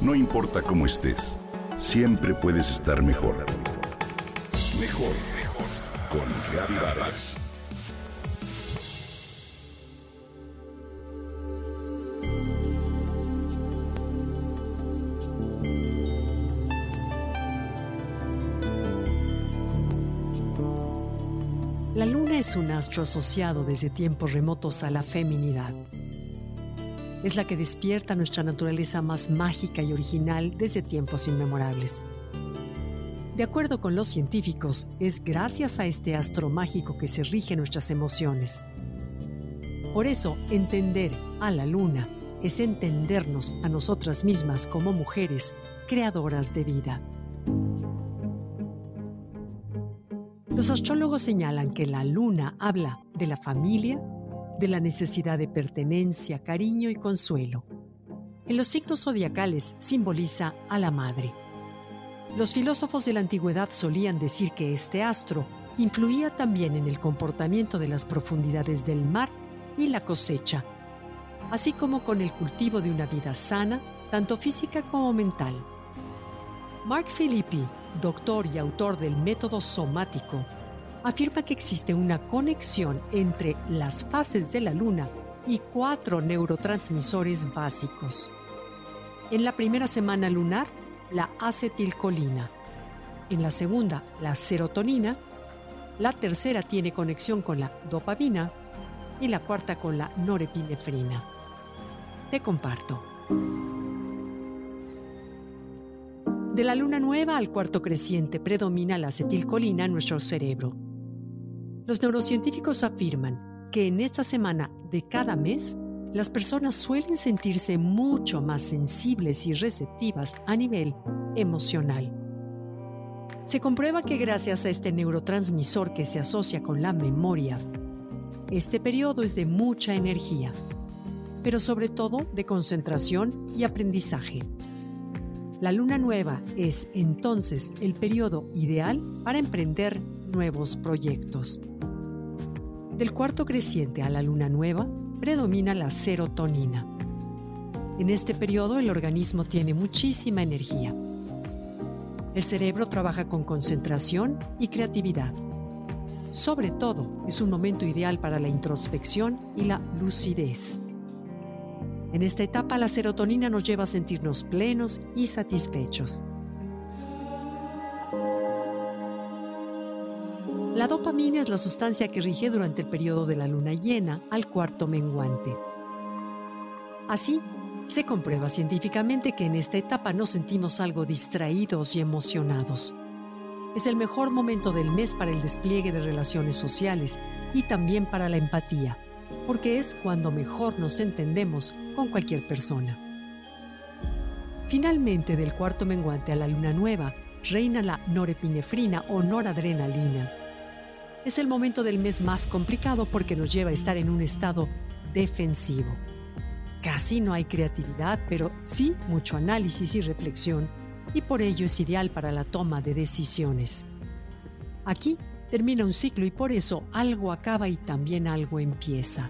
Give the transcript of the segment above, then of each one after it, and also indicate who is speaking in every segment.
Speaker 1: No importa cómo estés, siempre puedes estar mejor. Mejor, mejor. Con Reavivadas.
Speaker 2: La luna es un astro asociado desde tiempos remotos a la feminidad. Es la que despierta nuestra naturaleza más mágica y original desde tiempos inmemorables. De acuerdo con los científicos, es gracias a este astro mágico que se rigen nuestras emociones. Por eso, entender a la luna es entendernos a nosotras mismas como mujeres creadoras de vida. Los astrólogos señalan que la luna habla de la familia, de la necesidad de pertenencia, cariño y consuelo. En los signos zodiacales simboliza a la madre. Los filósofos de la antigüedad solían decir que este astro influía también en el comportamiento de las profundidades del mar y la cosecha, así como con el cultivo de una vida sana, tanto física como mental. Mark Filippi, doctor y autor del método somático, afirma que existe una conexión entre las fases de la luna y cuatro neurotransmisores básicos. En la primera semana lunar, la acetilcolina. En la segunda, la serotonina. La tercera tiene conexión con la dopamina y la cuarta con la norepinefrina. Te comparto. De la luna nueva al cuarto creciente predomina la acetilcolina en nuestro cerebro. Los neurocientíficos afirman que en esta semana de cada mes, las personas suelen sentirse mucho más sensibles y receptivas a nivel emocional. Se comprueba que gracias a este neurotransmisor que se asocia con la memoria, este periodo es de mucha energía, pero sobre todo de concentración y aprendizaje. La luna nueva es entonces el periodo ideal para emprender nuevos proyectos. Del cuarto creciente a la luna nueva predomina la serotonina. En este periodo el organismo tiene muchísima energía. El cerebro trabaja con concentración y creatividad. Sobre todo, es un momento ideal para la introspección y la lucidez. En esta etapa la serotonina nos lleva a sentirnos plenos y satisfechos. La dopamina es la sustancia que rige durante el periodo de la luna llena al cuarto menguante. Así, se comprueba científicamente que en esta etapa nos sentimos algo distraídos y emocionados. Es el mejor momento del mes para el despliegue de relaciones sociales y también para la empatía, porque es cuando mejor nos entendemos con cualquier persona. Finalmente, del cuarto menguante a la luna nueva, reina la norepinefrina o noradrenalina. Es el momento del mes más complicado porque nos lleva a estar en un estado defensivo. Casi no hay creatividad, pero sí mucho análisis y reflexión, y por ello es ideal para la toma de decisiones. Aquí termina un ciclo y por eso algo acaba y también algo empieza.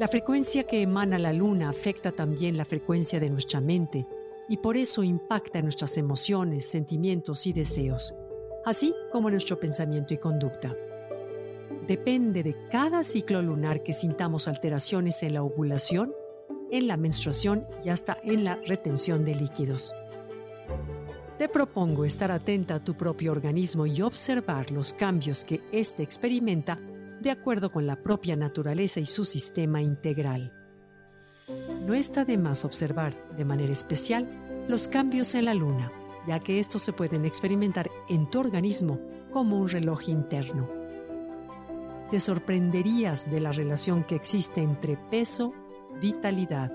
Speaker 2: La frecuencia que emana la luna afecta también la frecuencia de nuestra mente y por eso impacta en nuestras emociones, sentimientos y deseos, así como nuestro pensamiento y conducta. Depende de cada ciclo lunar que sintamos alteraciones en la ovulación, en la menstruación y hasta en la retención de líquidos. Te propongo estar atenta a tu propio organismo y observar los cambios que éste experimenta de acuerdo con la propia naturaleza y su sistema integral. No está de más observar de manera especial los cambios en la luna, ya que estos se pueden experimentar en tu organismo como un reloj interno. Te sorprenderías de la relación que existe entre peso, vitalidad,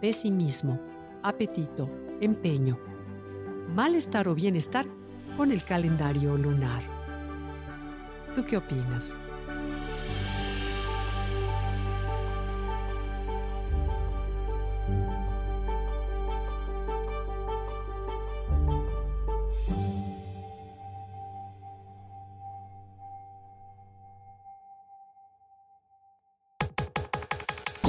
Speaker 2: pesimismo, apetito, empeño, malestar o bienestar con el calendario lunar. ¿Tú qué opinas?